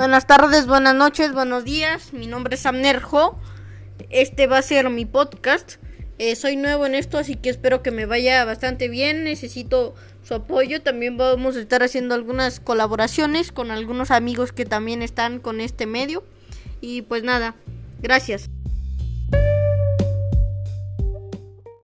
Buenas tardes, buenas noches, buenos días. Mi nombre es Amnerjo. Este va a ser mi podcast. Eh, soy nuevo en esto, así que espero que me vaya bastante bien. Necesito su apoyo. También vamos a estar haciendo algunas colaboraciones con algunos amigos que también están con este medio. Y pues nada, gracias.